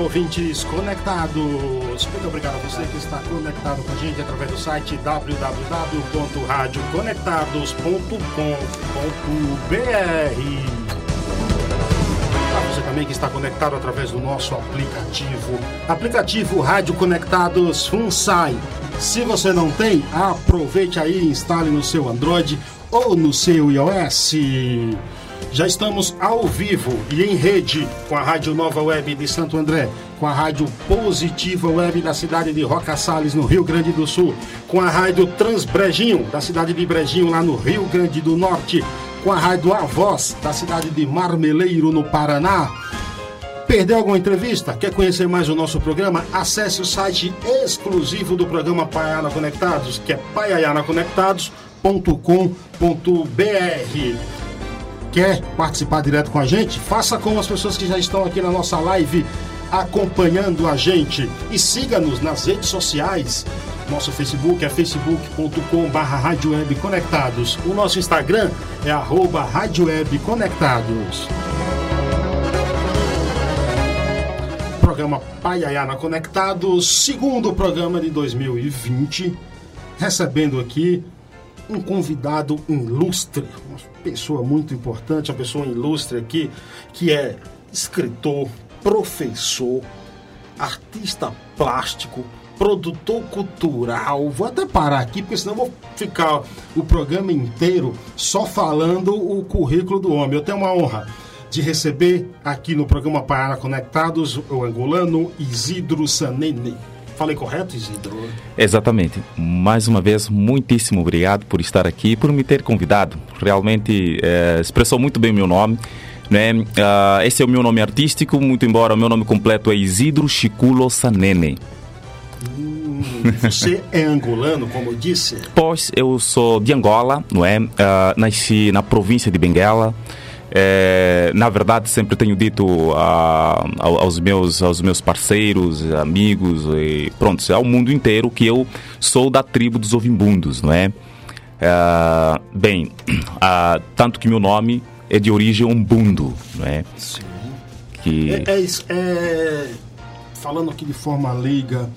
Ouvintes conectados. Muito obrigado a você que está conectado com a gente através do site www.radioconectados.com.br. Para você também que está conectado através do nosso aplicativo, aplicativo Rádio Conectados FunSai. Se você não tem, aproveite aí e instale no seu Android ou no seu iOS. Já estamos ao vivo e em rede com a Rádio Nova Web de Santo André, com a Rádio Positiva Web da cidade de Roca Salles, no Rio Grande do Sul, com a Rádio Transbrejinho, da cidade de Brejinho, lá no Rio Grande do Norte, com a Rádio A Voz, da cidade de Marmeleiro, no Paraná. Perdeu alguma entrevista? Quer conhecer mais o nosso programa? Acesse o site exclusivo do programa Paiana Conectados, que é paianaconectados.com.br. Quer participar direto com a gente? Faça como as pessoas que já estão aqui na nossa live acompanhando a gente. E siga-nos nas redes sociais. Nosso Facebook é facebook.com.br Rádio Web Conectados. O nosso Instagram é arroba Rádio Web Conectados. Programa Paiayana Conectados, segundo programa de 2020. Recebendo aqui um convidado ilustre, uma pessoa muito importante, uma pessoa ilustre aqui, que é escritor, professor, artista plástico, produtor cultural. Vou até parar aqui, porque senão vou ficar o programa inteiro só falando o currículo do homem. Eu tenho uma honra de receber aqui no programa Pará Conectados o angolano Isidro Sanene. Falei correto, Isidro? Exatamente. Mais uma vez, muitíssimo obrigado por estar aqui, por me ter convidado. Realmente é, expressou muito bem o meu nome. Né? Uh, esse é o meu nome artístico, muito embora o meu nome completo é Isidro Chiculo Sanene. Hum, você é angolano, como eu disse? Pois, eu sou de Angola, não é? Uh, nasci na província de Benguela. É, na verdade, sempre tenho dito a, aos, meus, aos meus parceiros, amigos, e pronto, ao mundo inteiro que eu sou da tribo dos ovimbundos, não é? é bem, tanto que meu nome é de origem umbundo, não é? Sim. Que... É, é, é, falando aqui de forma leiga,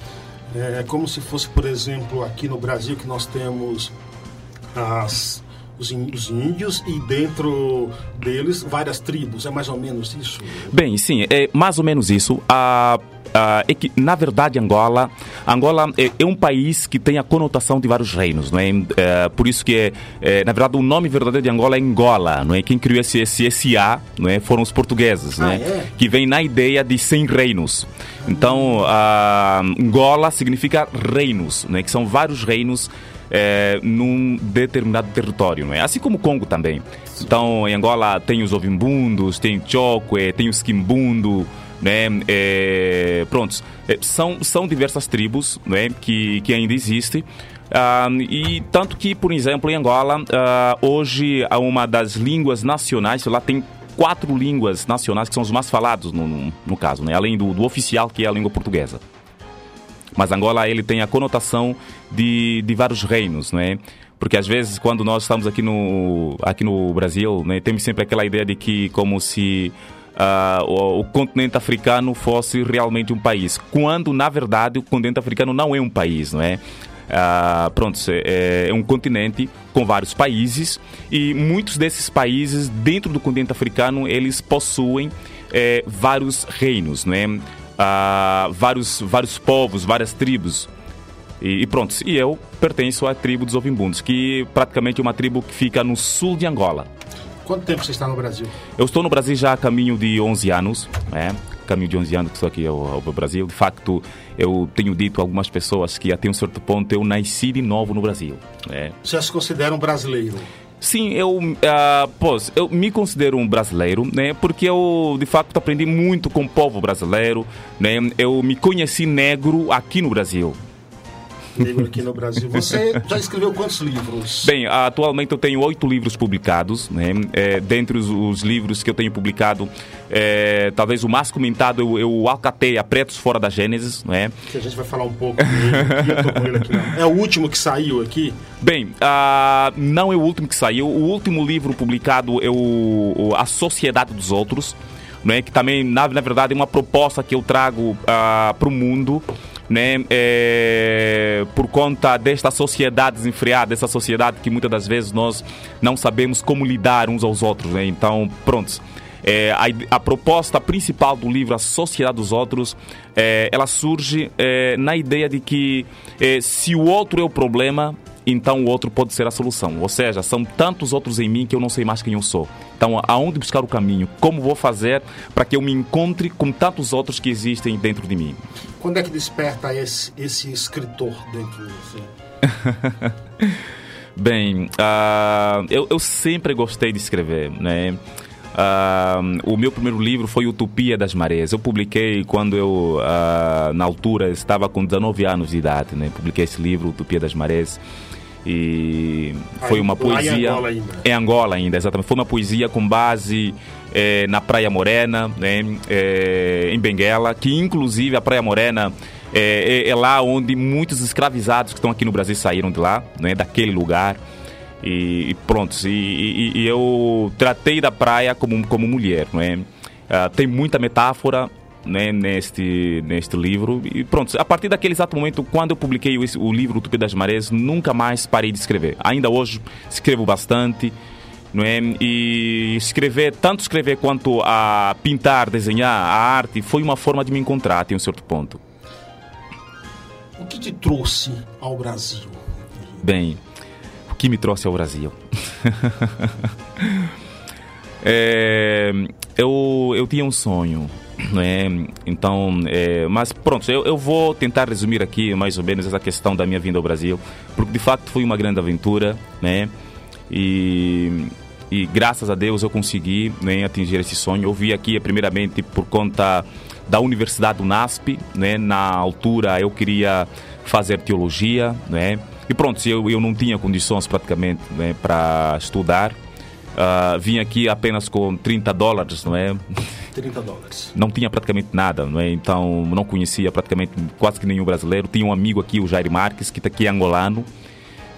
é como se fosse, por exemplo, aqui no Brasil que nós temos as os índios e dentro deles várias tribos. É mais ou menos isso? Bem, sim, é mais ou menos isso. A Uh, é que, na verdade, Angola, Angola é, é, um país que tem a conotação de vários reinos, não é? Uh, por isso que, é, é, na verdade, o nome verdadeiro de Angola é Angola, não é? Quem criou esse, esse SA, não é? Foram os portugueses, ah, é? é? Que vem na ideia de 100 reinos. Então, uh, Angola significa reinos, não é? Que são vários reinos é, num determinado território, não é? Assim como o Congo também. Então, em Angola tem os ovimbundos, tem o Chokwe, tem o Skimbundo, né? É, prontos, é, são, são diversas tribos né? que, que ainda existem. Uh, e tanto que, por exemplo, em Angola, uh, hoje uma das línguas nacionais, lá tem quatro línguas nacionais que são os mais falados no, no, no caso, né? além do, do oficial, que é a língua portuguesa. Mas Angola ele tem a conotação de, de vários reinos, não é? Porque às vezes quando nós estamos aqui no aqui no Brasil, né, temos sempre aquela ideia de que como se uh, o, o, continente africano fosse realmente um país, quando na verdade o continente africano não é um país, não é? Uh, pronto, é, é, um continente com vários países e muitos desses países dentro do continente africano eles possuem é, vários reinos, não é? uh, vários, vários povos, várias tribos. E, e, pronto, e eu pertenço à tribo dos Ovimbundos, que praticamente é uma tribo que fica no sul de Angola. Quanto tempo você está no Brasil? Eu estou no Brasil já a caminho de 11 anos, né? caminho de 11 anos que estou aqui ao, ao, Brasil. De facto, eu tenho dito a algumas pessoas que até um certo ponto eu nasci de novo no Brasil. Né? Você se considera um brasileiro? Sim, eu, uh, pois, eu me considero um brasileiro, né? Porque eu, de facto, aprendi muito com o povo brasileiro, né? Eu me conheci negro aqui no Brasil. Aqui no Brasil. Você já escreveu quantos livros? Bem, atualmente eu tenho oito livros publicados. Né? É, dentre os, os, livros que eu tenho publicado, é, talvez o mais comentado eu, eu alcatei a Pretos Fora da Gênesis. Né? Que a gente vai falar um pouco dele. Aqui, é o último que saiu aqui? Bem, uh, não é o último que saiu. O último livro publicado é o, o A Sociedade dos Outros. Né, que também, na, na verdade, é uma proposta que eu trago uh, para o mundo né, é, por conta desta sociedade desenfreada, dessa sociedade que muitas das vezes nós não sabemos como lidar uns aos outros. Né? Então, pronto. É, a, a, proposta principal do livro A Sociedade dos Outros, é, ela surge é, na ideia de que é, se o outro é o problema, então o outro pode ser a solução. Ou seja, são tantos outros em mim que eu não sei mais quem eu sou. Então, aonde buscar o caminho? Como vou fazer para que eu me encontre com tantos outros que existem dentro de mim? Quando é que desperta esse, esse escritor dentro de você? Bem, uh, eu, eu sempre gostei de escrever, né? Uh, o meu primeiro livro foi Utopia das Marés. Eu publiquei quando eu, uh, na altura, estava com 19 anos de idade. Né? Publiquei esse livro, Utopia das Marés. E foi uma poesia. Em Angola ainda. Em Angola ainda, exatamente. Foi uma poesia com base eh, na Praia Morena, né? Eh, em Benguela, que inclusive a Praia Morena é, é, lá onde muitos escravizados que estão aqui no Brasil saíram de lá, né? daquele lugar. E, e pronto, e, e, e, eu tratei da praia como, como mulher, não é? Uh, tem muita metáfora né, neste, neste livro. E pronto, a partir daquele exato momento, quando eu publiquei o, o livro Utopia das Marés, nunca mais parei de escrever. Ainda hoje escrevo bastante. Não é? E escrever, tanto escrever quanto a pintar, desenhar, a arte, foi uma forma de me encontrar até um certo ponto. O que te trouxe ao Brasil? Bem, que me trouxe ao Brasil. é, eu, eu tinha um sonho, né? Então, é, mas pronto, eu, eu vou tentar resumir aqui mais ou menos essa questão da minha vinda ao Brasil, porque de facto foi uma grande aventura, né? E, e graças a Deus eu consegui né, atingir esse sonho. Eu vi aqui, primeiramente, por conta da Universidade do NASP, né? Na altura eu queria fazer teologia, né? E pronto, eu, eu não tinha condições praticamente né, para estudar. Uh, vim aqui apenas com 30 dólares, não é? 30 dólares. Não tinha praticamente nada, não é? Então não conhecia praticamente quase que nenhum brasileiro. Tinha um amigo aqui, o Jair Marques, que está aqui angolano,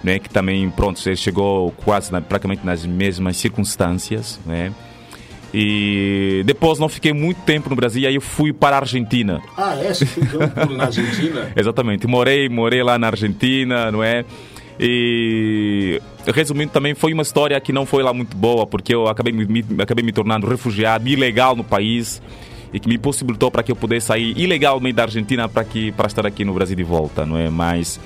né? Que também, pronto, ele chegou quase na, praticamente nas mesmas circunstâncias, né? E depois não fiquei muito tempo no Brasil, aí eu fui para a Argentina. Ah, é? Você ficou na Argentina? Exatamente. Morei, morei lá na Argentina, não é? E resumindo, também foi uma história que não foi lá muito boa, porque eu acabei me, acabei me tornando refugiado ilegal no país e que me possibilitou para que eu pudesse sair ilegalmente da Argentina para que para estar aqui no Brasil de volta, não é? Mas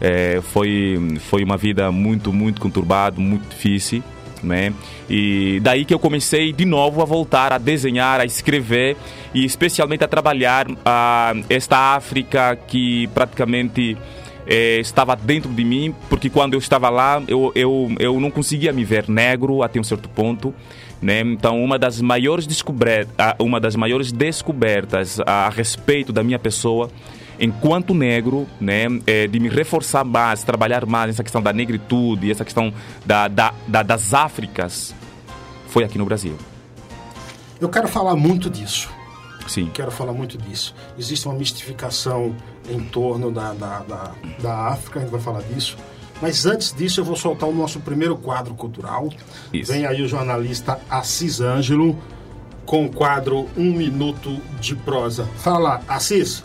é, foi foi uma vida muito muito conturbada, muito difícil né? E daí que eu comecei de novo a voltar a desenhar, a escrever e especialmente a trabalhar a, esta África que praticamente é, estava dentro de mim, porque quando eu estava lá eu, eu, eu não conseguia me ver negro até um certo ponto. Né? Então, uma das maiores descobertas, uma das maiores descobertas a respeito da minha pessoa enquanto negro, né, é, de me reforçar mais, trabalhar mais nessa questão da negritude, essa questão da, da, da, das Áfricas, foi aqui no Brasil. Eu quero falar muito disso. Sim. Quero falar muito disso. Existe uma mistificação em torno da, da, da, da África, a gente vai falar disso. Mas antes disso, eu vou soltar o nosso primeiro quadro cultural. Isso. Vem aí o jornalista Assis Ângelo com o quadro Um Minuto de Prosa. Fala, Assis.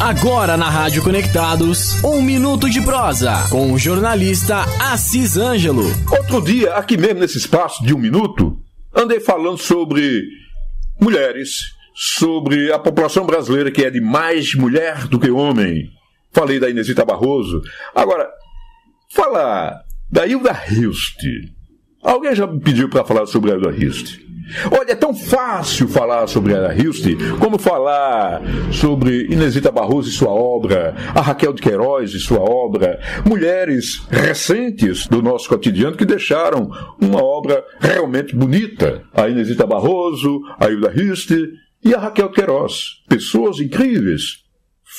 Agora na Rádio Conectados, um minuto de prosa com o jornalista Assis Ângelo. Outro dia, aqui mesmo nesse espaço de um minuto, andei falando sobre mulheres, sobre a população brasileira que é de mais mulher do que homem. Falei da Inesita Barroso. Agora, fala da Hilda Hilst. Alguém já me pediu para falar sobre a Hilda Hilst? Olha, é tão fácil falar sobre a Hilst como falar sobre Inesita Barroso e sua obra, a Raquel de Queiroz e sua obra, mulheres recentes do nosso cotidiano que deixaram uma obra realmente bonita. A Inesita Barroso, a Hilda Hilst e a Raquel Queiroz. Pessoas incríveis.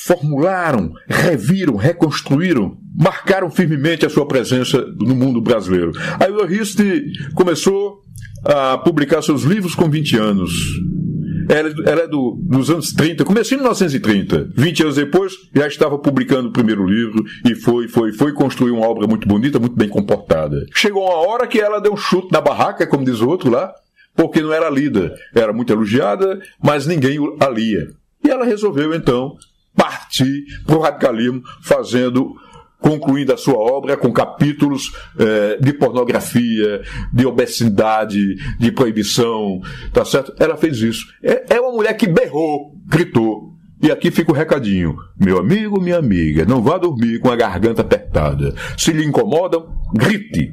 Formularam, reviram, reconstruíram, marcaram firmemente a sua presença no mundo brasileiro. A Hist começou a publicar seus livros com 20 anos. Ela, ela é do, dos anos 30, comecei em 1930. 20 anos depois, já estava publicando o primeiro livro e foi, foi, foi construir uma obra muito bonita, muito bem comportada. Chegou uma hora que ela deu um chute na barraca, como diz o outro lá, porque não era lida. Era muito elogiada, mas ninguém a lia. E ela resolveu, então, partir para o radicalismo, fazendo concluindo a sua obra com capítulos eh, de pornografia, de obesidade, de proibição, tá certo? Ela fez isso. É, é uma mulher que berrou, gritou. E aqui fica o recadinho. Meu amigo, minha amiga, não vá dormir com a garganta apertada. Se lhe incomodam, grite.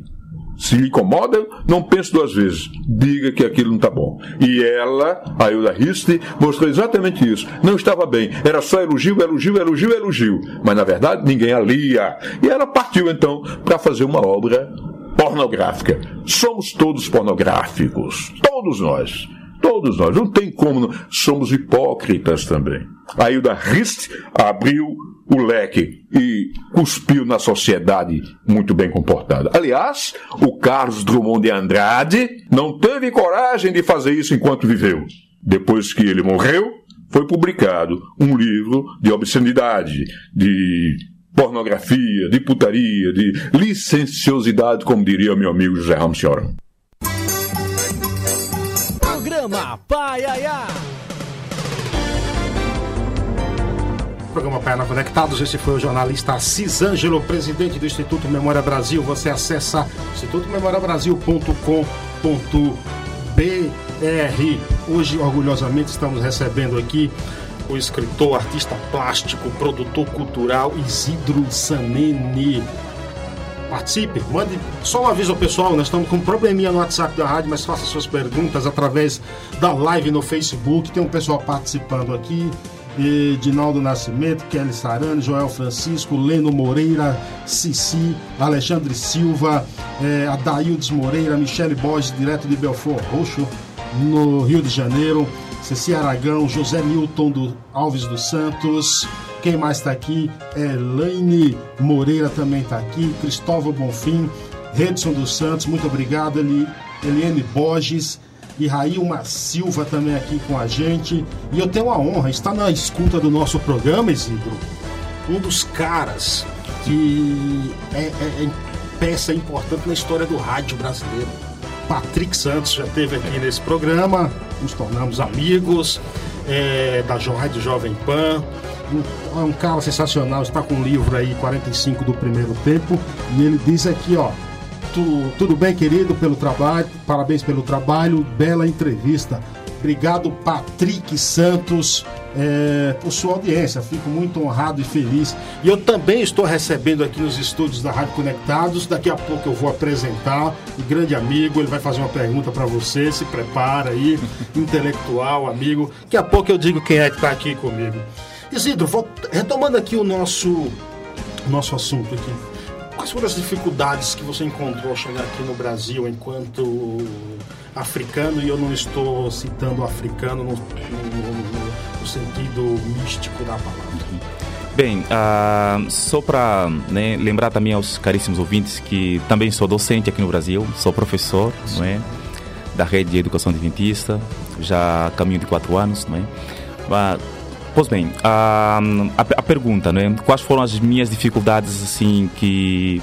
Se lhe incomoda, não pense duas vezes. Diga que aquilo não está bom. E ela, a Hilda Riste, mostrou exatamente isso. Não estava bem. Era só elogio, elogio, elogio, elogio. Mas na verdade ninguém a lia. E ela partiu então para fazer uma obra pornográfica. Somos todos pornográficos. Todos nós. Todos nós. Não tem como. Somos hipócritas também. A Hilda Rist abriu o leque e cuspiu na sociedade muito bem comportada. Aliás, o Carlos Drummond de Andrade não teve coragem de fazer isso enquanto viveu. Depois que ele morreu, foi publicado um livro de obscenidade, de pornografia, de putaria, de licenciosidade, como diria meu amigo José Ramos Senhora. Programa. Programa Paiana Conectados, esse foi o jornalista Assis Ângelo, presidente do Instituto Memória Brasil. Você acessa institutomemoriabrasil.com.br. Hoje, orgulhosamente, estamos recebendo aqui o escritor, artista plástico, produtor cultural Isidro Sanene. Participe, mande só um aviso ao pessoal, nós estamos com um probleminha no WhatsApp da rádio, mas faça suas perguntas através da live no Facebook. Tem um pessoal participando aqui. E Dinaldo Nascimento, Kelly Sarani, Joel Francisco, Leno Moreira, Cici, Alexandre Silva, eh, Adaildes Moreira, Michele Borges, direto de Belfort Roxo, no Rio de Janeiro, Ceci Aragão, José Milton do Alves dos Santos. Quem mais está aqui? Elaine Moreira também está aqui, Cristóvão Bonfim, Redson dos Santos, muito obrigado, Eli, Eliane Borges e Railma Silva também aqui com a gente. E eu tenho a honra, está na escuta do nosso programa, Isidro, um dos caras que é, é- é peça importante na história do rádio brasileiro. Patrick Santos já esteve aqui nesse programa, nos tornamos amigos é, da Rádio Jovem Pan. É um cara sensacional, está com um livro aí, 45 do primeiro tempo, e ele diz aqui, ó, Tu- tudo bem, querido, pelo trabalho. Parabéns pelo trabalho. Bela entrevista. Obrigado, Patrick Santos, é, por sua audiência. Fico muito honrado e feliz. E eu também estou recebendo aqui nos estúdios da Rádio Conectados. Daqui a pouco eu vou apresentar o grande amigo. Ele vai fazer uma pergunta para você. Se prepara aí, intelectual, amigo. Daqui a pouco eu digo quem é que está aqui comigo. Isidro, retomando aqui o nosso, nosso assunto aqui. Quais foram as dificuldades que você encontrou ao chegar aqui no Brasil enquanto africano? E eu não estou citando africano no, no- no- no sentido místico da palavra. Bem, ah, só para lembrar também aos caríssimos ouvintes que também sou docente aqui no Brasil, sou professor não é, da rede de educação adventista, já caminho de quatro anos. Não é? Pois bem, ah, a, a pergunta, não é, quais foram as minhas dificuldades assim que,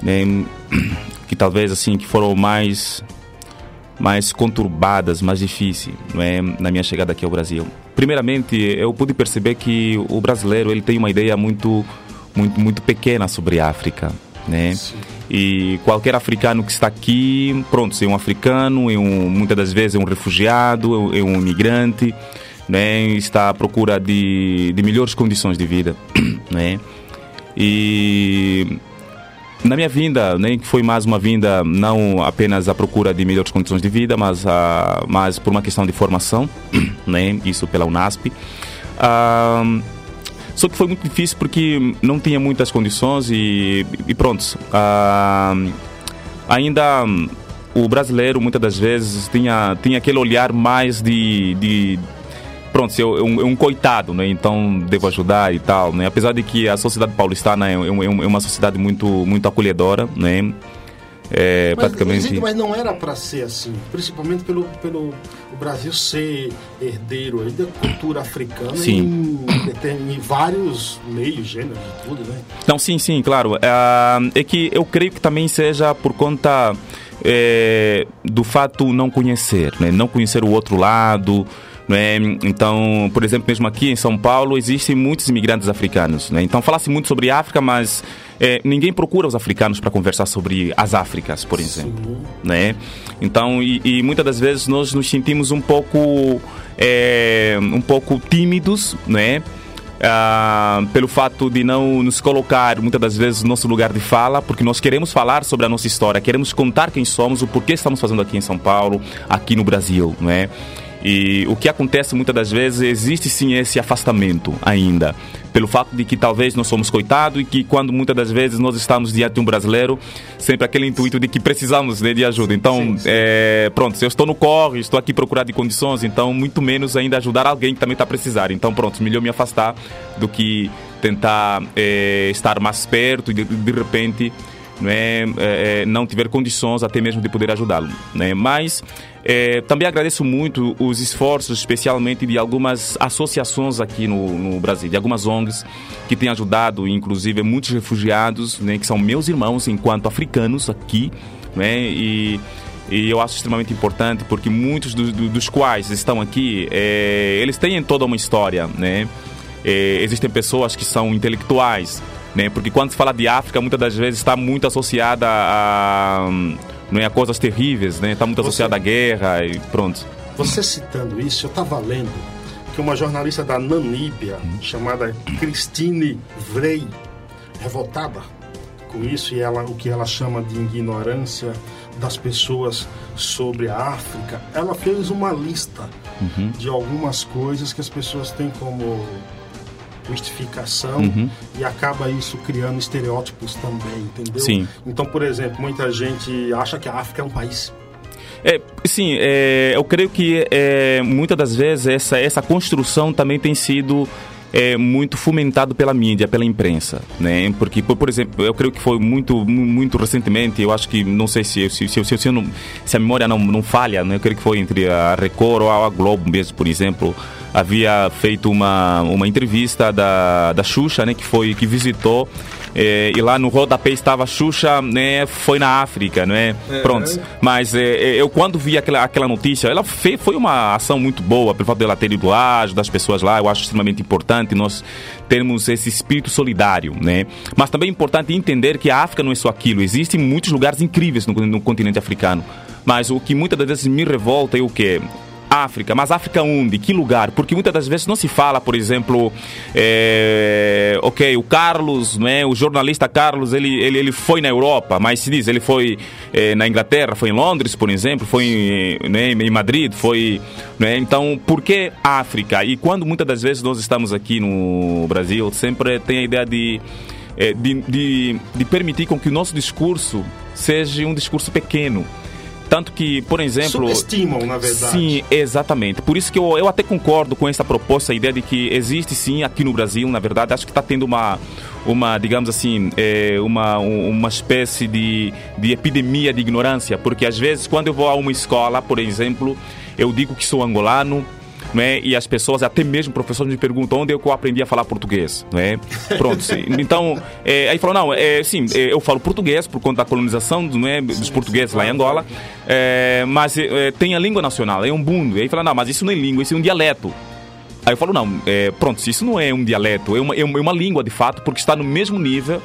né, que talvez assim que foram mais mais conturbadas, mais difíceis, não é, na minha chegada aqui ao Brasil. Primeiramente, eu pude perceber que o brasileiro ele tem uma ideia muito muito muito pequena sobre a África, né? E qualquer africano que está aqui, pronto, é um africano, é um, muitas das vezes é um refugiado, é um imigrante, né? Está à procura de, de melhores condições de vida, né? E na minha vinda, né, que foi mais uma vinda não apenas à procura de melhores condições de vida, mas, ah, mas por uma questão de formação, né, isso pela UNASP. Ah, só que foi muito difícil porque não tinha muitas condições e, e pronto. Ah, ainda o brasileiro muitas das vezes tinha, tinha aquele olhar mais de, de pronto, eu, um, um coitado, né? Então devo ajudar e tal, né? Apesar de que a sociedade paulistana é, é, é uma sociedade muito, muito acolhedora, né? É, mas, praticamente... mas não era para ser assim, principalmente pelo, pelo Brasil ser herdeiro aí da cultura africana sim. Em, em vários meios, gêneros tudo, né? Não, sim, sim, claro. É, é que eu creio que também seja por conta é, do fato não conhecer, né? não conhecer o outro lado, é? Então, por exemplo, mesmo aqui em São Paulo existem muitos imigrantes africanos. Né? Então, fala-se muito sobre África, mas é, ninguém procura os africanos para conversar sobre as Áfricas, por exemplo. Né? Então, e, e, muitas das vezes nós nos sentimos um pouco, é, um pouco tímidos, né? Ah, pelo fato de não nos colocar muitas das vezes no nosso lugar de fala, porque nós queremos falar sobre a nossa história, queremos contar quem somos, o porquê estamos fazendo aqui em São Paulo, aqui no Brasil, não é? E o que acontece muitas das vezes, existe sim esse afastamento ainda. Pelo fato de que talvez nós somos coitados e que quando muitas das vezes nós estamos diante de um brasileiro, sempre aquele intuito de que precisamos né, de ajuda. Então, sim, sim. É, pronto, se eu estou no corre, estou aqui procurando de condições, então muito menos ainda ajudar alguém que também está precisando. Então, pronto, melhor me afastar do que tentar é, estar mais perto e de, de repente não, é, é, é, não tiver condições até mesmo de poder ajudá-lo. Né? Mas é, também agradeço muito os esforços, especialmente de algumas associações aqui no, no, Brasil, de algumas ONGs que têm ajudado, inclusive muitos refugiados, né, que são meus irmãos enquanto africanos aqui, né, e, e eu acho extremamente importante porque muitos do, do, dos quais estão aqui, é, eles têm toda uma história, né? É, existem pessoas que são intelectuais, né? Porque quando se fala de África, muitas das vezes está muito associada a, não é, a coisas terríveis, né? Está muito associada Você... à guerra e pronto. Você citando isso, eu estava lendo que uma jornalista da Namíbia, chamada Christine Vrey, revoltada com isso e ela o que ela chama de ignorância das pessoas sobre a África, ela fez uma lista uhum. de algumas coisas que as pessoas têm como mistificação uhum. e acaba isso criando estereótipos também, entendeu? Sim. Então, por exemplo, muita gente acha que a África é um país. É, sim, é, eu creio que é, muitas das vezes essa, essa construção também tem sido é muito fomentado pela mídia, pela imprensa, né? Porque, por, por, exemplo, eu creio que foi muito, muito recentemente, eu acho que, não sei se, se, se, se, se, não, se a memória não, não falha, né? eu creio que foi entre a Record ou a Globo mesmo, por exemplo, havia feito uma, uma entrevista da, da Xuxa, né, que foi que visitou é, e lá no rodapé estava a Xuxa, né, foi na África, né? É, Pronto. Mas é, eu quando vi aquela, aquela notícia, ela fez, foi uma ação muito boa, pelo fato dela ter ido lá, ajudar as pessoas lá, eu acho extremamente importante nós termos esse espírito solidário, né? Mas também é importante entender que a África não é só aquilo, existem muitos lugares incríveis no, no continente africano. Mas o que muitas das vezes me revolta é o que? África, mas África onde? Que lugar? Porque muitas das vezes não se fala, por exemplo, é, ok, o Carlos, né, o jornalista Carlos, ele, ele, ele foi na Europa, mas se diz, ele foi é, na Inglaterra, foi em Londres, por exemplo, foi em, né, em Madrid, foi. Né, então, por que África? E quando muitas das vezes nós estamos aqui no Brasil, sempre tem a ideia de, é, de, de, de permitir com que o nosso discurso seja um discurso pequeno. Tanto que, por exemplo. Subestimam, na verdade. Sim, exatamente. Por isso que eu, eu até concordo com essa proposta, a ideia de que existe sim aqui no Brasil, na verdade, acho que está tendo uma, uma, digamos assim, é, uma, uma espécie de, de epidemia de ignorância. Porque às vezes, quando eu vou a uma escola, por exemplo, eu digo que sou angolano, é? E as pessoas, até mesmo professores me perguntam onde é eu aprendi a falar português, não é? Pronto, sim. então, é, aí falou, não, é, sim, é, eu falo português por conta da colonização não é, dos portugueses lá em Angola, é, mas é, tem a língua nacional, é um bundo. Aí fala, não, mas isso não é língua, isso é um dialeto. Aí eu falo, não, é, pronto, isso não é um dialeto, é uma, é uma língua de fato, porque está no mesmo nível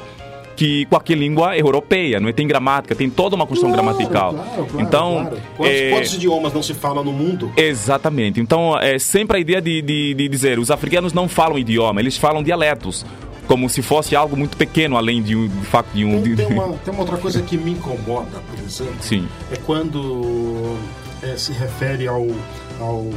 que qualquer língua europeia, não é? Tem gramática, tem toda uma construção claro, gramatical. Claro, claro, então, quantos, é... quantos, idiomas não se falam no mundo? Exatamente. Então, é sempre a ideia de, de, de dizer, os africanos não falam idioma, eles falam dialetos como se fosse algo muito pequeno, além de, de fato de um. Tem, tem, uma, tem uma outra coisa que me incomoda, por exemplo. Sim. É quando é, se refere ao, ao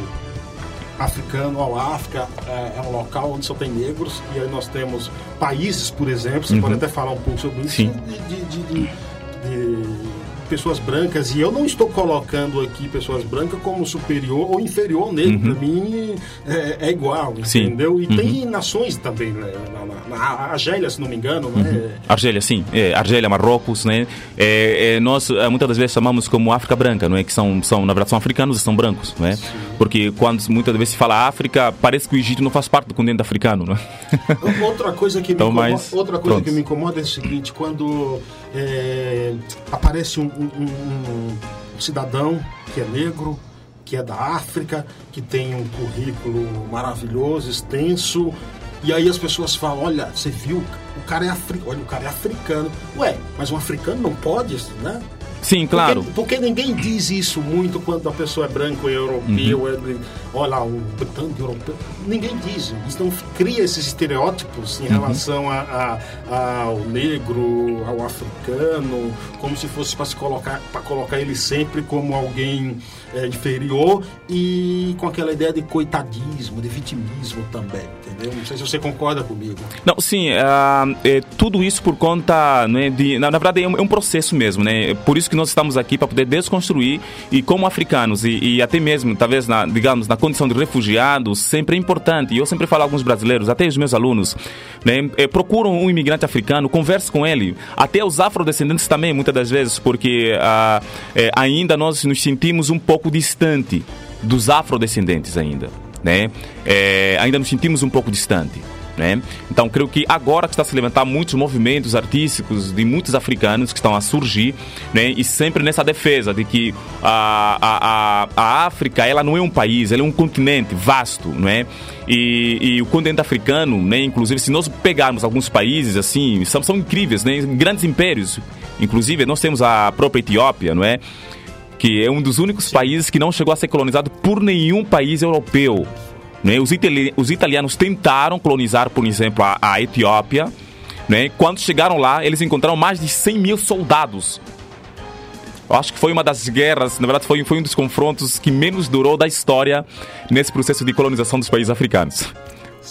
africano, ao África é, é, um local onde só tem negros e aí nós temos países, por exemplo, você uhum. pode até falar um pouco sobre isso, Sim. De, de, de, de, pessoas brancas, e eu não estou colocando aqui pessoas brancas como superior ou inferior ao negro. Uhum. Para mim é, é igual, Sim. entendeu? E Uhum. tem nações também, né? na, na, na Argélia, se não me engano, Uhum. né? Argélia, sim. É, Argélia, Marrocos, né? É, é, nós é, muitas das vezes chamamos como África branca, não é? Que são, são na verdade, são africanos e são brancos, não é? Porque quando muitas vezes se fala África, parece que o Egito não faz parte do continente africano, não é? Outra coisa que me Então, incomoda, mas- outra coisa pronto. que me incomoda é o seguinte, quando é, aparece um, um- um- um cidadão que é negro, que é da África, que tem um currículo maravilhoso, extenso, e aí as pessoas falam, olha, você viu, o cara é africano, olha, o cara é africano. Ué, mas um africano não pode, né? Sim, claro. Porque, porque ninguém diz isso muito quando a pessoa é branco, é europeu, Uhum. é, olha, um britânico europeu. Ninguém diz. Então cria esses estereótipos Uhum. em relação a, a- ao negro, ao africano, como se fosse para colocar, para colocar ele sempre como alguém é, inferior e com aquela ideia de coitadismo, de vitimismo também, entendeu? Não sei se você concorda comigo. Não, sim, ah, é, tudo isso por conta, né, de, na, na verdade é um, é um processo mesmo, né? Por isso que nós estamos aqui para poder desconstruir e como africanos e, e até mesmo, talvez, na, digamos, na condição de refugiados, sempre é importante. E eu sempre falo a alguns brasileiros, até os meus alunos, né, é, procuram um imigrante africano, converse com ele, até os afrodescendentes também, muitas das vezes, porque é, ainda nós nos sentimos um pouco distante dos afrodescendentes ainda, né? É, ainda nos sentimos um pouco distante. Né? Então, creio que agora que está a se levantar muitos movimentos artísticos de muitos africanos que estão a surgir, né? e sempre nessa defesa de que a, a, a, a África ela não é um país, ela é um continente vasto, não é? E, e o continente africano, né? inclusive, se nós pegarmos alguns países assim, são, são incríveis, né? grandes impérios. Inclusive, nós temos a própria Etiópia, não é? Que é um dos únicos países que não chegou a ser colonizado por nenhum país europeu. Né? Os, itali os italianos tentaram colonizar, por exemplo, a, a Etiópia. Né? Quando chegaram lá, eles encontraram mais de 100 mil soldados. Eu acho que foi uma das guerras, na verdade, foi, foi um dos confrontos que menos durou da história nesse processo de colonização dos países africanos.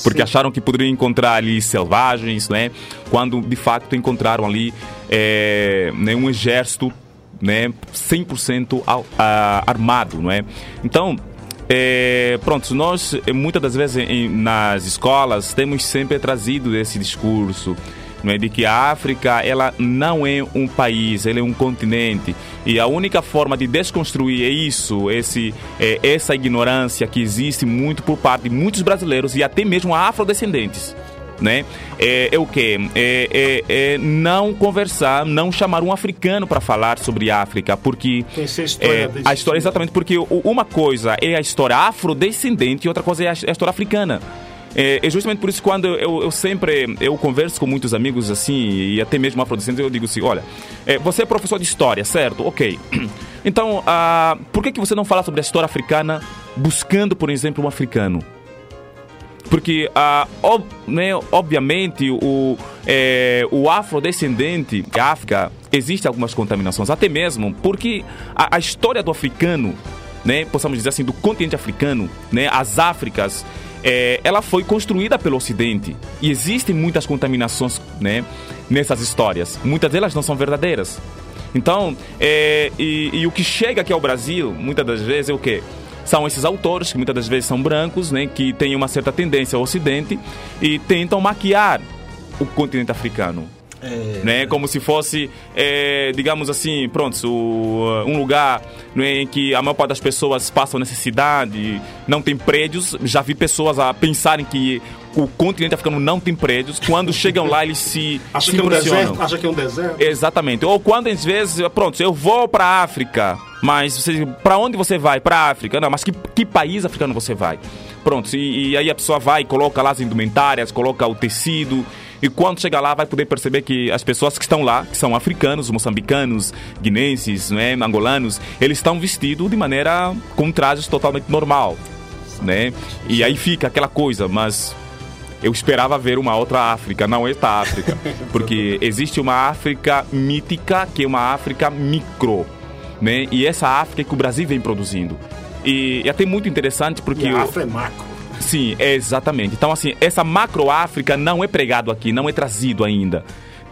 Porque Sim. acharam que poderiam encontrar ali selvagens, né? Quando de facto encontraram ali é, né, um exército né, 100% ao- a- armado, não é? Então, é, pronto, nós eh, muitas das vezes em- nas escolas temos sempre trazido esse discurso não é, de que a África ela não é um país, ela é um continente. E a única forma de desconstruir é isso, esse, é, essa ignorância que existe muito por parte de muitos brasileiros e até mesmo afrodescendentes né? É, é o que? É, é- é não conversar, não chamar um africano para falar sobre África, porque Conhecer a história é, a história exatamente porque uma coisa é a história afrodescendente e outra coisa é a, história africana. É, é justamente por isso quando eu, eu sempre eu converso com muitos amigos assim e até mesmo afrodescendentes eu digo assim, olha, é, você é professor de história, certo? Ok. Então, ah, por que que você não fala sobre a história africana buscando, por exemplo, um africano? Porque, ah, ob- né, obviamente, o, é, o afrodescendente da África, existe algumas contaminações, até mesmo porque a, a história do africano, né, possamos dizer assim, do continente africano, né, as Áfricas, é, ela foi construída pelo Ocidente. E existem muitas contaminações né, nessas histórias. Muitas delas não são verdadeiras. Então, é, e, e o que chega aqui ao Brasil, muitas das vezes, é o quê? São esses autores, que muitas das vezes são brancos, né, que têm uma certa tendência ao Ocidente e tentam maquiar o continente africano. Né, como se fosse, é, digamos assim, pronto, o- um lugar né, em que a maior parte das pessoas passam necessidade, não tem prédios. Já vi pessoas a pensarem que o continente africano não tem prédios. Quando chegam lá, eles se, Acha se que é um deserto? Acha que é um deserto? Exatamente. Ou quando às vezes, pronto, eu vou para África, mas para onde você vai? Para África? Não, mas que, que país africano você vai? Pronto, e, e aí a pessoa vai coloca lá as indumentárias, coloca o tecido. E quando chega lá, vai poder perceber que as pessoas que estão lá, que são africanos, moçambicanos, guinenses, né, angolanos, eles estão vestidos de maneira com trajes totalmente normal, né? E aí fica aquela coisa, mas eu esperava ver uma outra África, não esta África. Porque existe uma África mítica, que é uma África micro. Né? E essa África é que o Brasil vem produzindo. E é até muito interessante porque. E a África é macro. Sim, é exatamente. Então, assim, essa macro-África não é pregado aqui, não é trazido ainda.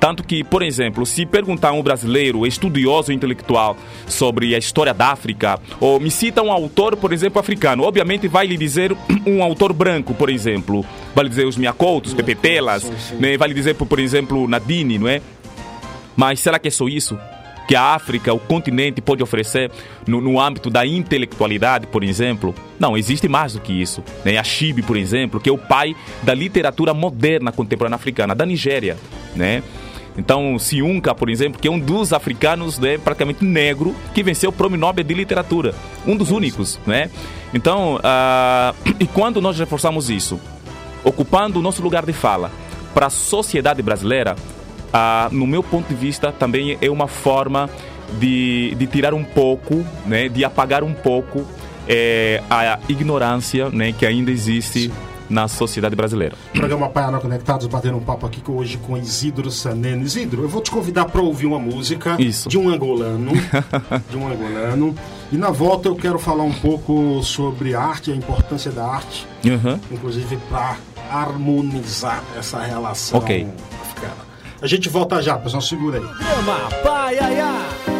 Tanto que, por exemplo, se perguntar a um brasileiro estudioso intelectual sobre a história da África, ou me cita um autor, por exemplo, africano, obviamente vai lhe dizer um autor branco, por exemplo. Vai lhe dizer os Miacoutos, Pepe Telas, né? vai lhe dizer, por exemplo, Nadine, não é? Mas será que é só isso? que a África, o continente, pode oferecer no, no, âmbito da intelectualidade, por exemplo. Não, existe mais do que isso. Né? A Chibi, por exemplo, que é o pai da literatura moderna contemporânea africana, da Nigéria. Né? Então, Siunka, por exemplo, que é um dos africanos né, praticamente negro que venceu o Prêmio Nobel de Literatura. Um dos únicos, né? Então, uh, e quando nós reforçamos isso? Ocupando o nosso lugar de fala para a sociedade brasileira, uh, no meu ponto de vista, também é uma forma de, de tirar um pouco, né, de apagar um pouco é, a ignorância né, que ainda existe na sociedade brasileira. Programa Paiana Conectados, batendo um papo aqui hoje com Isidro Sanene. Isidro, eu vou te convidar para ouvir uma música Isso. de um angolano. de um angolano. E na volta eu quero falar um pouco sobre arte, a importância da arte, uhum. inclusive para harmonizar essa relação okay. africana. A gente volta já, pessoal, segura aí. Programa Paiaiá.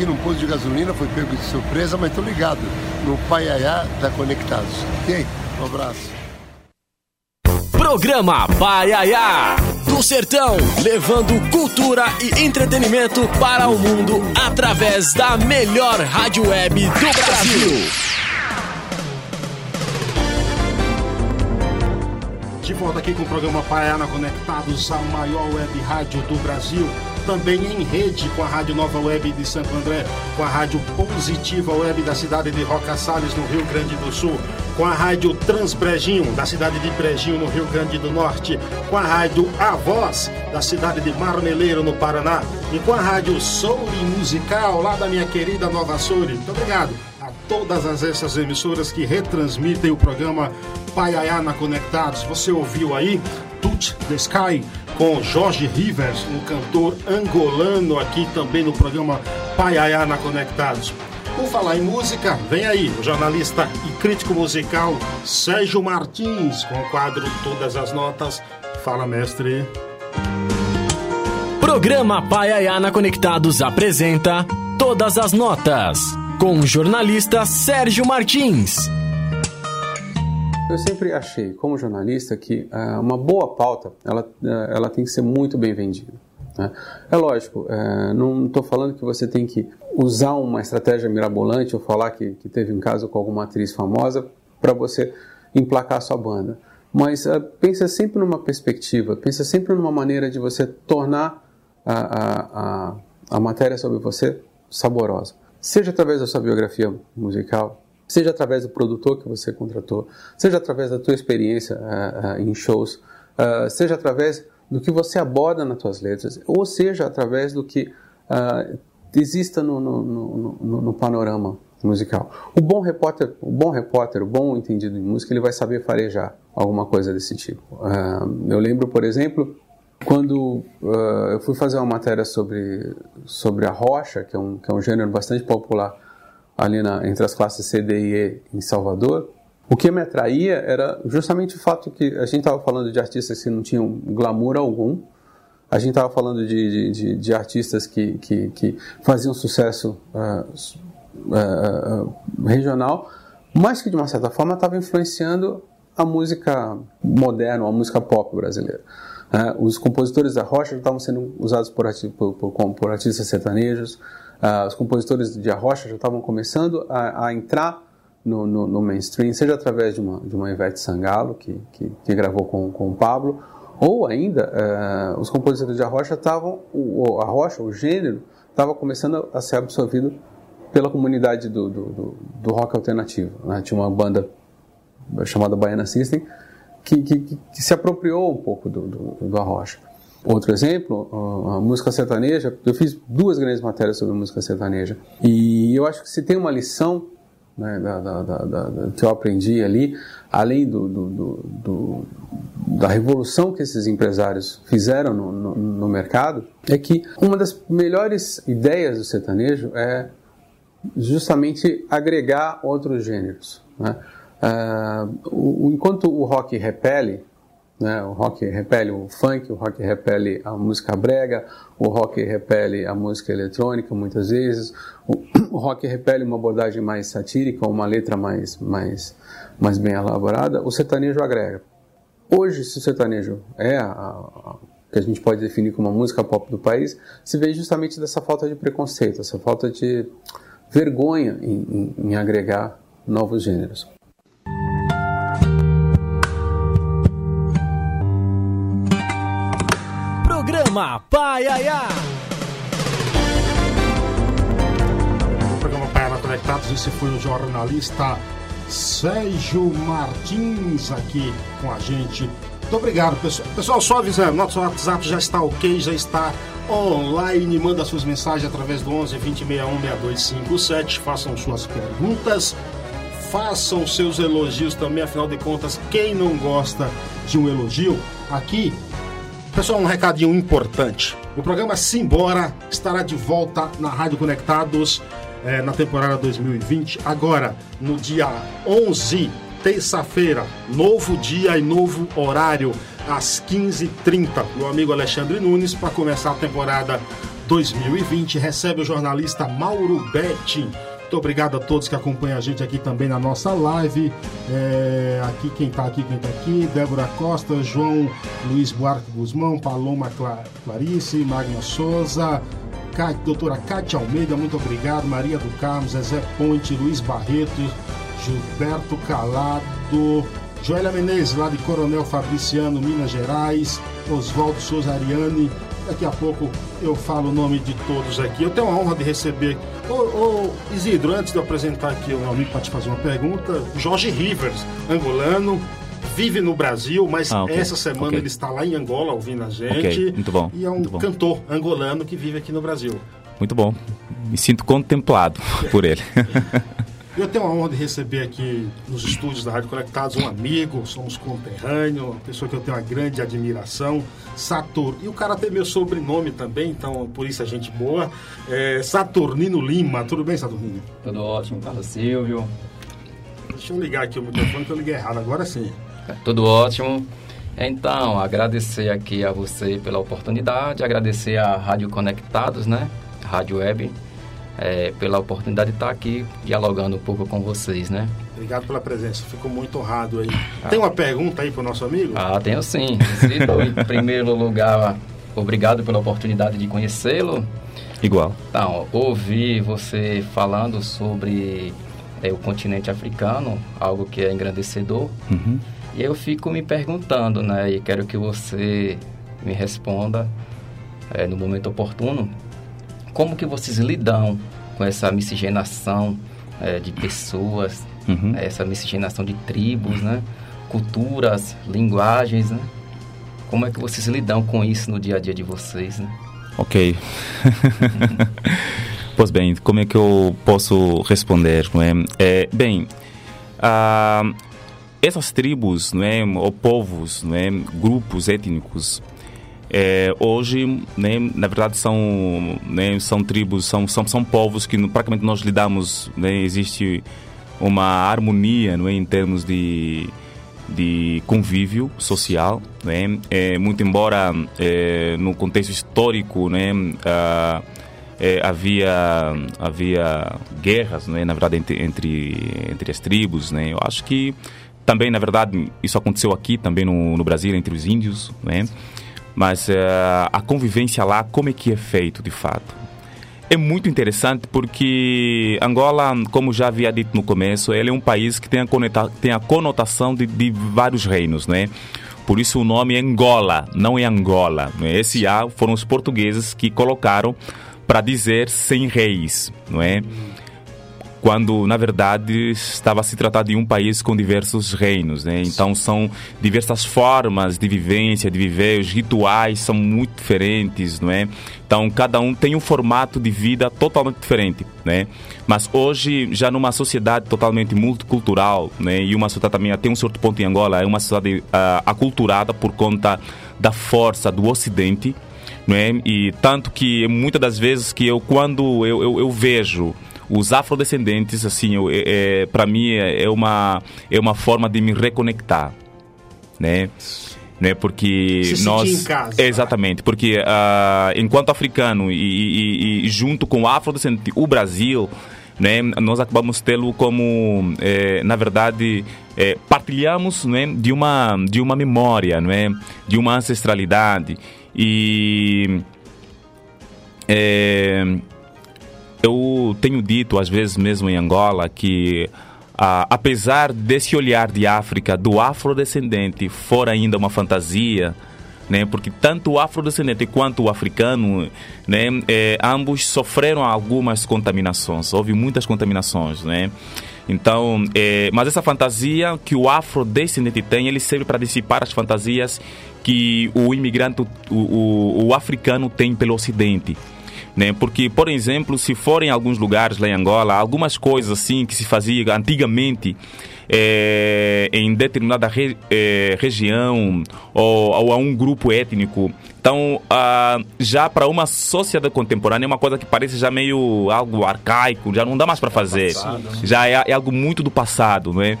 Aqui num posto de gasolina, foi pego de surpresa, mas tô ligado. No Paiaiá tá Conectados. Ok? Um abraço. Programa Paiaiá. Do Sertão, levando cultura e entretenimento para o mundo através da melhor rádio web do Brasil. De volta aqui com o programa Paiana Conectados, a maior web rádio do Brasil. Também em rede com a Rádio Nova Web de Santo André, com a Rádio Positiva Web da cidade de Roca Salles, no Rio Grande do Sul, com a Rádio Transbrejinho, da cidade de Brejinho, no Rio Grande do Norte, com a Rádio A Voz, da cidade de Marmeleiro, no Paraná, e com a Rádio Souri Musical, lá da minha querida Nova Souri. Muito obrigado a todas as, essas emissoras que retransmitem o programa Paiaiana Conectados. Você ouviu aí Touch the Sky com Jorge Rivers, um cantor angolano aqui também no programa Paiaiá na Conectados. Por falar em música, vem aí o jornalista e crítico musical Sérgio Martins com o quadro Todas as Notas. Fala, mestre. Programa Paiaiá na Conectados apresenta Todas as Notas, com o jornalista Sérgio Martins. Eu sempre achei, como jornalista, que uh, uma boa pauta ela, uh, ela tem que ser muito bem vendida. Né? É lógico, uh, não estou falando que você tem que usar uma estratégia mirabolante ou falar que, que teve um caso com alguma atriz famosa para você emplacar a sua banda. Mas pensa sempre numa perspectiva, pensa sempre numa maneira de você tornar a, a, a, a matéria sobre você saborosa. Seja através da sua biografia musical, seja através do produtor que você contratou, seja através da tua experiência uh, uh, em shows, uh, seja através do que você aborda nas tuas letras, ou seja através do que exista no, no, no, no, panorama musical. O bom repórter, o bom repórter, o bom entendido em música, ele vai saber farejar alguma coisa desse tipo. eu lembro, por exemplo, quando eu fui fazer uma matéria sobre sobre a rocha, que é um que é um gênero bastante popular ali na, entre as classes C, D e E em Salvador, o que me atraía era justamente o fato que a gente estava falando de artistas que não tinham glamour algum, a gente estava falando de, de, de, artistas que, que, que, faziam sucesso uh, uh, uh, regional, mas que de uma certa forma estava influenciando a música moderna, a música pop brasileira. os compositores da rocha estavam sendo usados por, por, por, por artistas sertanejos, Uh, os compositores de Arrocha já estavam começando a, a entrar no, no, no, mainstream, seja através de uma, de uma Ivete Sangalo, que, que, que gravou com, com o Pablo, ou ainda uh, os compositores de Arrocha estavam, o, a Rocha, o gênero, estava começando a ser absorvido pela comunidade do, do, do, do rock alternativo. Né? Tinha uma banda chamada Baiana System que, que, que, se apropriou um pouco do, do, do Arrocha. Outro exemplo, a música sertaneja. Eu fiz duas grandes matérias sobre música sertaneja. E eu acho que se tem uma lição né, da, da, da, que eu aprendi ali, além do, do, do, da revolução que esses empresários fizeram no, no, no, mercado, é que uma das melhores ideias do sertanejo é justamente agregar outros gêneros. Né? Uh, o, enquanto o rock repele, né? O rock repele o funk, o rock repele a música brega, o rock repele a música eletrônica muitas vezes, o, o rock repele uma abordagem mais satírica, uma letra mais, mais, mais bem elaborada, o sertanejo agrega. Hoje, se o sertanejo é a, a que a gente pode definir como a música pop do país, se vê justamente dessa falta de preconceito, essa falta de vergonha em, em, em agregar novos gêneros. Programa Paiaiá. Programa Paiaiá Conectados, esse foi o jornalista Sérgio Martins aqui com a gente. Muito obrigado, pessoal. Pessoal, só avisando, nosso WhatsApp já está ok, já está online. Manda suas mensagens através do 11 2061 6257. Façam suas perguntas, façam seus elogios também. Afinal de contas, quem não gosta de um elogio? Aqui Pessoal, um recadinho importante. O programa Simbora estará de volta na Rádio Conectados é, na temporada 2020, agora no dia 11, terça-feira, novo dia e novo horário, às 15h30. Meu amigo Alexandre Nunes, para começar a temporada 2020, recebe o jornalista Mauro Betti muito obrigado a todos que acompanham a gente aqui também na nossa live. É, aqui quem está aqui, quem está aqui, Débora Costa, João Luiz Buarque Guzmão, Paloma Clarice, Magna Souza, doutora Cátia Almeida, muito obrigado, Maria do Carmo, Zezé Ponte, Luiz Barreto, Gilberto Calado, Joélia Menezes, lá de Coronel Fabriciano, Minas Gerais, Oswaldo Souza Ariane, Daqui a pouco eu falo o nome de todos aqui. Eu tenho a honra de receber. Ô, ô Isidro, antes de eu apresentar aqui o meu amigo para te fazer uma pergunta, Jorge Rivers, angolano, vive no Brasil, mas ah, okay. essa semana okay. ele está lá em Angola ouvindo a gente. Okay. Muito bom. E é um cantor angolano que vive aqui no Brasil. Muito bom. Me sinto contemplado por ele. Eu tenho a honra de receber aqui nos estúdios da Rádio Conectados um amigo, somos conterrâneo, uma pessoa que eu tenho uma grande admiração, Satur. E o cara tem meu sobrenome também, então por isso é gente boa. É Saturnino Lima. Tudo bem, Saturnino? Tudo ótimo, Carlos Silvio. Deixa eu ligar aqui o microfone que eu liguei errado, agora sim. Tudo ótimo. Então, agradecer aqui a você pela oportunidade, agradecer à Rádio Conectados, né? Rádio Web, é, pela oportunidade de estar aqui dialogando um pouco com vocês, né? Obrigado pela presença, fico muito honrado aí. Tem uma pergunta aí pro nosso amigo? Ah, tenho sim. Cito, em primeiro lugar, obrigado pela oportunidade de conhecê-lo. Igual. Então, ouvi você falando sobre é, o continente africano, algo que é engrandecedor. Uhum. E eu fico me perguntando, né? E quero que você me responda é, no momento oportuno. Como que vocês lidam com essa miscigenação é, de pessoas, Uhum. essa miscigenação de tribos, né? Culturas, linguagens, né? Como é que vocês lidam com isso no dia a dia de vocês, né? Ok. pois bem, como é que eu posso responder? Não é? É, bem, ah, essas tribos, não é, ou povos, não é, grupos étnicos, é, hoje, né, na verdade, são, né, são tribos, são, são, são povos que praticamente nós lidamos, né, existe uma harmonia não é, em termos de, de convívio social. Né, é, muito embora é, no contexto histórico né, é, havia, havia guerras, né, na verdade, entre, entre, entre as tribos. Né, eu acho que também, na verdade, isso aconteceu aqui também no, no Brasil, entre os índios. Né, mas eh, a convivência lá, como é que é feito de fato? É muito interessante porque Angola, como já havia dito no começo, ele é um país que tem a, conota- tem a conotação de, de vários reinos, né? Por isso o nome é Angola, não é Angola. É? Esse A foram os portugueses que colocaram para dizer sem reis, não é? Quando na verdade estava se tratar de um país com diversos reinos, né? Então são diversas formas de vivência, de viver, os rituais são muito diferentes, não é? Então cada um tem um formato de vida totalmente diferente, né? Mas hoje já numa sociedade totalmente multicultural, né? E uma sociedade também até um certo ponto em Angola é uma sociedade ah, aculturada por conta da força do Ocidente, não é? E tanto que muitas das vezes que eu quando eu, eu, eu vejo os afrodescendentes, assim, é, é, para mim é, é uma é uma forma de me reconectar, né? Né, porque Se nós casa. exatamente porque ah, enquanto africano e, e- e junto com o afrodescendente o Brasil né, nós acabamos tê-lo como eh, na verdade eh, partilhamos né, de uma de uma memória não é? De uma ancestralidade. E eh, eu tenho dito às vezes mesmo em Angola que ah, apesar desse olhar de África do afrodescendente for ainda uma fantasia né, porque tanto o afrodescendente quanto o africano, né, eh, ambos sofreram algumas contaminações, houve muitas contaminações, né. Então, eh, mas essa fantasia que o afrodescendente tem, ele serve para dissipar as fantasias que o imigrante, o, o, o africano tem pelo Ocidente né? Porque, por exemplo, se for em alguns lugares lá em Angola, algumas coisas assim que se fazia antigamente eh, em determinada re- eh, região ou, ou a um grupo étnico. Então, ah, já para uma sociedade contemporânea é uma coisa que parece já meio algo arcaico, já não dá mais para fazer. Já é, é algo muito do passado, não é?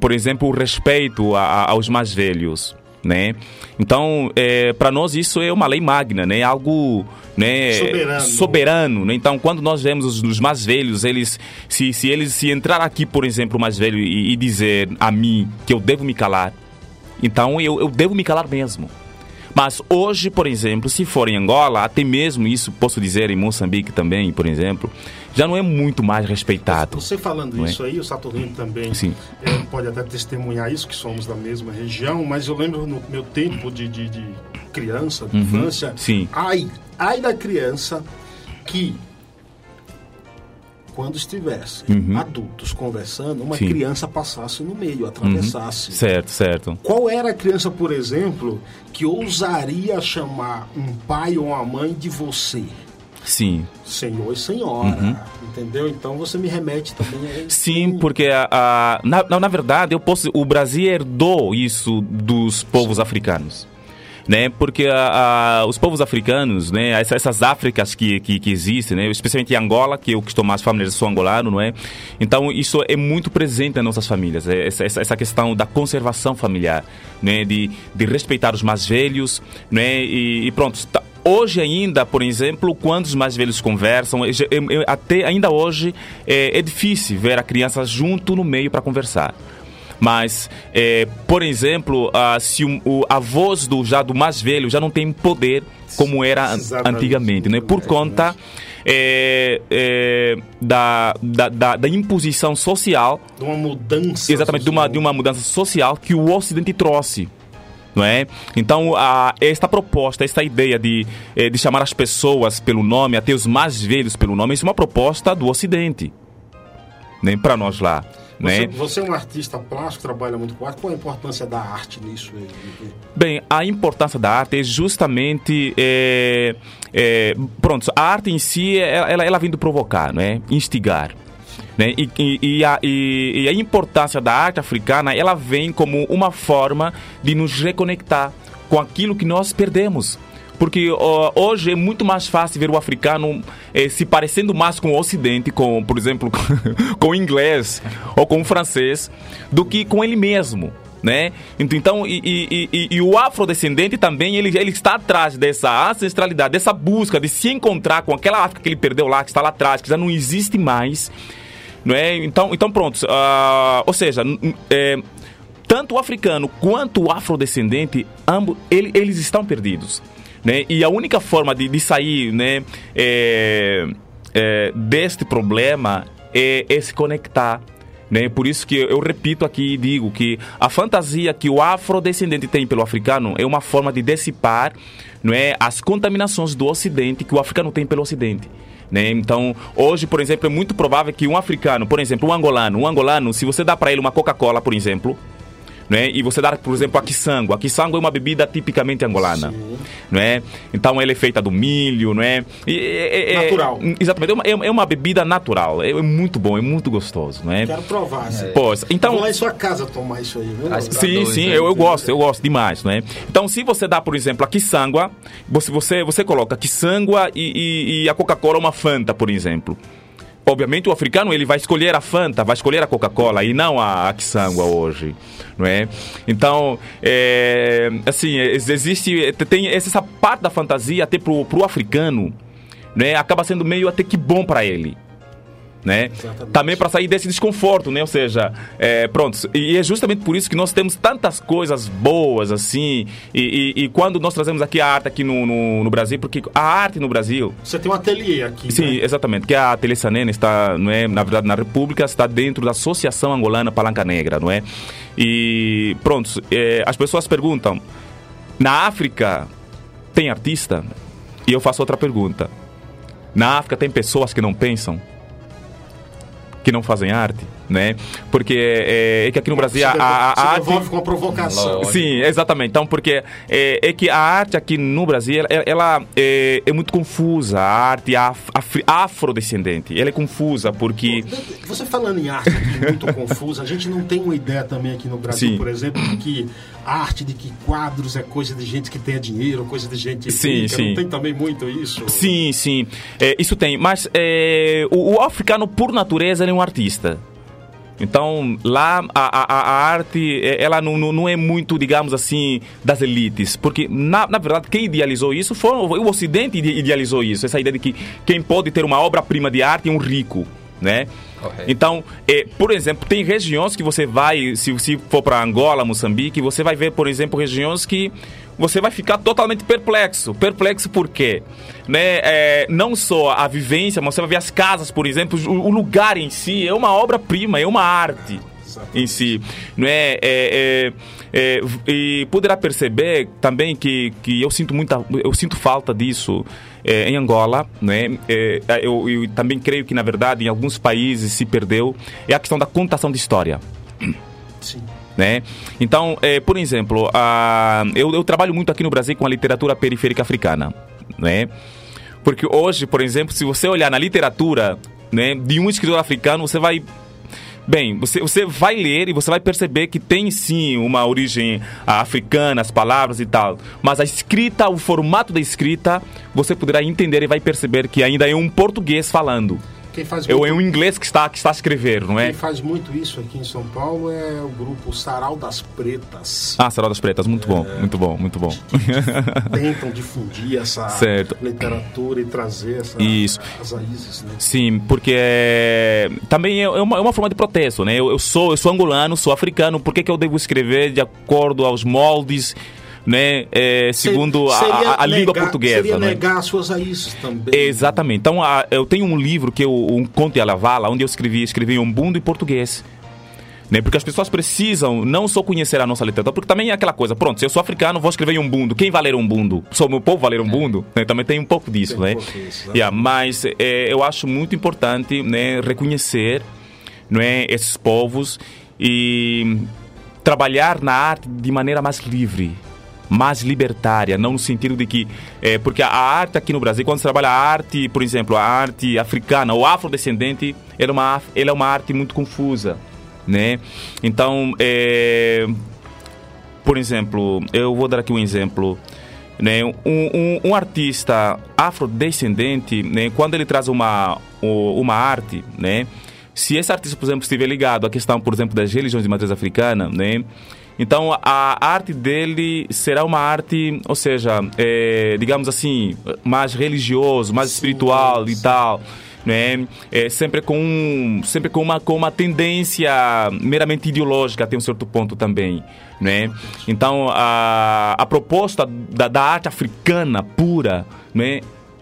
Por exemplo, o respeito a- a- aos mais velhos né? Então, é, para nós isso é uma lei magna, né? Algo, né? Soberano. soberano, né? Então, quando nós vemos os, os mais velhos, eles, se, se eles se entrar aqui, por exemplo, o mais velho e, e dizer a mim que eu devo me calar, então eu, eu devo me calar mesmo. Mas hoje, por exemplo, se for em Angola, até mesmo isso posso dizer em Moçambique também, por exemplo, já não é muito mais respeitado. Você falando é? isso aí, o Saturnino também Sim. é, pode até testemunhar isso, que somos da mesma região, mas eu lembro no meu tempo de, de, de criança, de infância, Uhum. sim. ai, ai da criança que quando estivesse adultos conversando, uma Uhum. Sim. criança passasse no meio, atravessasse. Certo, certo. Qual era a criança, por exemplo, que ousaria chamar um pai ou uma mãe de você? Sim. senhor e senhora. Entendeu? Então você me remete também a Sim, porque a, a- na, na, na verdade eu posso, o Brasil herdou isso dos povos africanos. Né? Porque a- a- os povos africanos, né? Essa- essas Áfricas que, que, que existem, né? especialmente Angola, que eu que estou mais familiarizado, sou angolano, não é? Então isso é muito presente nas nossas famílias, é essa, essa, essa questão da conservação familiar, né? de, de respeitar os mais velhos, né? e, e pronto. Hoje ainda, por exemplo, quando os mais velhos conversam, até ainda hoje é, é difícil ver a criança junto no meio para conversar. Mas, é, por exemplo, ah, se um- o, a voz do, já do mais velho já não tem poder como era Exatamente. antigamente, né? por conta é, é, da, da, da, imposição social De uma mudança. Exatamente, de uma, social. de uma mudança social que o Ocidente trouxe. Não é? Então, a, esta proposta, esta ideia de, eh, de chamar as pessoas pelo nome, até os mais velhos pelo nome, isso é uma proposta do Ocidente. Nem para nós lá. Você, Né? você é um artista plástico, trabalha muito com arte. Qual a importância da arte nisso? Bem, a importância da arte é justamente. é, é, pronto, a arte em si, ela, ela, ela vem do provocar, não é? Instigar. Né? E, e, e a, e- a importância da arte africana, ela vem como uma forma de nos reconectar com aquilo que nós perdemos. Porque hoje é muito mais fácil ver o africano eh, se parecendo mais com o ocidente, com, por exemplo, com o inglês ou com o francês, do que com ele mesmo. Né? Ent- Então, e, e- e- e o afrodescendente também, ele, ele está atrás dessa ancestralidade, dessa busca de se encontrar com aquela África que ele perdeu lá, que está lá atrás, que já não existe mais. Não é? Então, então pronto. ah, ou seja, é, tanto o africano quanto o afrodescendente, ambos, ele- eles estão perdidos. Né? E a única forma de, de sair né, é, é, deste problema é, é se conectar. Né? Por isso que eu repito aqui e digo que a fantasia que o afrodescendente tem pelo africano é uma forma de dissipar é, as contaminações do ocidente que o africano tem pelo ocidente. Né? Então, hoje, por exemplo, é muito provável que um africano, por exemplo, um angolano, um angolano, se você dá para ele uma Coca-Cola, por exemplo, né? E você dá, por exemplo, a quiçango. A quiçango é uma bebida tipicamente angolana, não é? Então ela é feita do milho, não é? E- é- é- Natural. exatamente. É uma, é- é uma bebida natural. É, é muito bom, é muito gostoso, não é? Quero provar. assim. Pois, então... Vou lá em sua casa tomar isso aí, viu? Sim, dois, sim, né? eu, eu gosto, eu gosto demais, né? Então, se você dá, por exemplo, a quiçangua, você, você, você coloca a quiçangua e, e, e a Coca-Cola uma Fanta, por exemplo. Obviamente, o africano ele vai escolher a Fanta, vai escolher a Coca-Cola e não a, a quiçangua hoje, não é? Então, é, assim, ex- existe, tem essa parte da fantasia até pro, pro africano, né? Acaba sendo meio até que bom para ele né? Também para sair desse desconforto, né? Ou seja, é, pronto. E é justamente por isso que nós temos tantas coisas boas assim. E, e- e quando nós trazemos aqui a arte aqui no, no, no Brasil, porque a arte no Brasil, Você tem um ateliê aqui. sim, né? exatamente, que a Ateliê Sanene está, não é, na verdade, na República está dentro da Associação Angolana Palanca Negra, não é? E pronto, é, as pessoas perguntam: na África tem artista? E eu faço outra pergunta: na África tem pessoas que não pensam? Que não fazem arte, né? Porque é, é que aqui no Brasil a, a, a arte. devolve com a provocação. Sim, exatamente. Então, porque é, é que a arte aqui no Brasil, ela, ela é, é muito confusa. A arte af, afri- afrodescendente, ela é confusa porque... Você falando em arte aqui, muito confusa, a gente não tem uma ideia também aqui no Brasil, Sim. por exemplo, de que arte, de que quadros é coisa de gente que tenha dinheiro, coisa de gente Sim, rica. sim. Não tem também muito isso? Sim, sim, é, isso tem. Mas é, o, o africano, por natureza, ele é um artista. Então, lá, a, a, a arte, é, ela não, não, é muito, digamos assim, das elites. Porque, na, na verdade, quem idealizou isso foi o Ocidente ide- idealizou isso. Essa ideia de que quem pode ter uma obra-prima de arte é um rico, né? Então, é, por exemplo, tem regiões que você vai, se, se for para Angola, Moçambique, você vai ver, por exemplo, regiões que você vai ficar totalmente perplexo. Perplexo por quê? Né? É, não só a vivência, mas você vai ver as casas, por exemplo, o, o lugar em si é uma obra-prima, é uma arte em si, não é? É, é, é, e poderá perceber também que, que eu sinto muita, eu sinto falta disso é, em Angola, né? É, eu, eu também creio que na verdade em alguns países se perdeu é a questão da contação de história Sim. Né? Então, eh, por exemplo, a- eu, eu trabalho muito aqui no Brasil com a literatura periférica africana, né? Porque hoje, por exemplo, se você olhar na literatura né, de um escritor africano, você vai Bem, você, você vai ler e você vai perceber que tem sim uma origem africana, as palavras e tal. Mas a escrita, o formato da escrita, você poderá entender e vai perceber que ainda é um português falando. Quem faz É muito, um inglês que está, que está a escrever, não é? quem faz muito isso aqui em São Paulo é o grupo Sarau das Pretas. Ah, Sarau das Pretas, muito bom, muito bom, muito bom. Tentam difundir essa Certo. literatura e trazer essa, Isso. as raízes, né? Sim, porque é, também é é uma, é uma forma de protesto, né? Eu, eu sou eu sou angolano, sou africano, por que, que eu devo escrever de acordo aos moldes, né? é, segundo a- Seria a, a língua negar- portuguesa, Seria né? negar as suas raízes também. Exatamente. Então, a- eu tenho um livro que é o um Conto e Alavala, onde eu escrevi, escrevi em umbundo e português. Né? Porque as pessoas precisam não só conhecer a nossa literatura, porque também é aquela coisa, pronto, se eu sou africano, vou escrever em umbundo. Quem vai ler umbundo? Só o meu povo vai ler umbundo? Né? Também tem um pouco disso, Tem um né? pouco disso, Yeah, mas é, eu acho muito importante né, reconhecer não é, esses povos e trabalhar na arte de maneira mais livre, mais libertária, não no sentido de que. É, porque a arte aqui no Brasil, quando se trabalha a arte, por exemplo, a arte africana ou afrodescendente, ela é uma, ela é uma arte muito confusa. Né? Então, é, por exemplo, eu vou dar aqui um exemplo. Né? Um, um, um artista afrodescendente, né? quando ele traz uma, uma arte, né? se esse artista, por exemplo, estiver ligado à questão, por exemplo, das religiões de matriz africana, né? Então a arte dele será uma arte, ou seja, é, digamos assim, mais religioso, mais espiritual e tal né? É, sempre com sempre com uma com uma tendência meramente ideológica até um certo ponto também, né? Então a, a proposta da, da arte africana pura, né?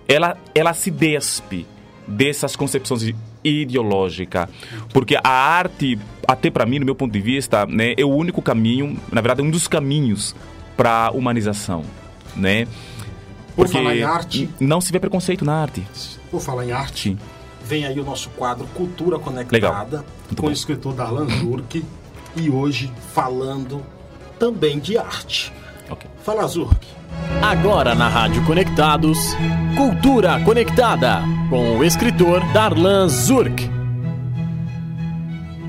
Ela ela se despe dessas concepções ideológicas, porque a arte até para mim, no meu ponto de vista, né, é o único caminho, na verdade, é um dos caminhos para a humanização, né? Por falar em arte- não se vê preconceito na arte. Por falar em arte, Sim. vem aí o nosso quadro Cultura Conectada Muito com bom. o escritor Darlan Zurk e hoje falando também de arte. Fala Zurk. Agora na Rádio Conectados, Cultura Conectada, com o escritor Darlan Zurk.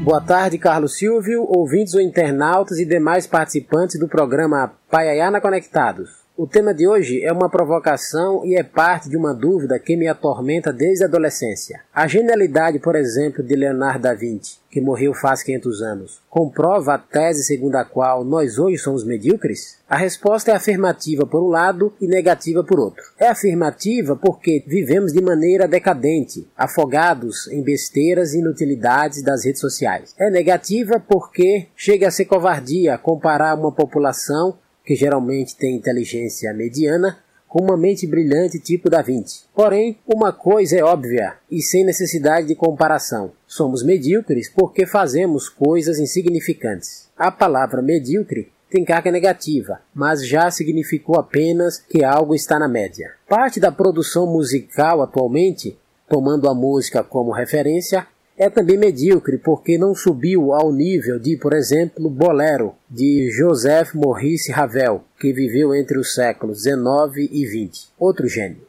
Boa tarde, Carlos Silvio, ouvintes ou internautas e demais participantes do programa Paiaiana Conectados. O tema de hoje é uma provocação e é parte de uma dúvida que me atormenta desde a adolescência. A genialidade, por exemplo, de Leonardo da Vinci, que morreu faz 500 anos, comprova a tese segundo a qual nós hoje somos medíocres? A resposta é afirmativa por um lado e negativa por outro. É afirmativa porque vivemos de maneira decadente, afogados em besteiras e inutilidades das redes sociais. É negativa porque chega a ser covardia comparar uma população que geralmente tem inteligência mediana, com uma mente brilhante tipo Da Vinci. Porém, uma coisa é óbvia e sem necessidade de comparação. Somos medíocres porque fazemos coisas insignificantes. A palavra medíocre tem carga negativa, mas já significou apenas que algo está na média. Parte da produção musical atualmente, tomando a música como referência, é também medíocre porque não subiu ao nível de, por exemplo, Bolero, de Joseph Maurice Ravel, que viveu entre os séculos 19 e 20. Outro gênio.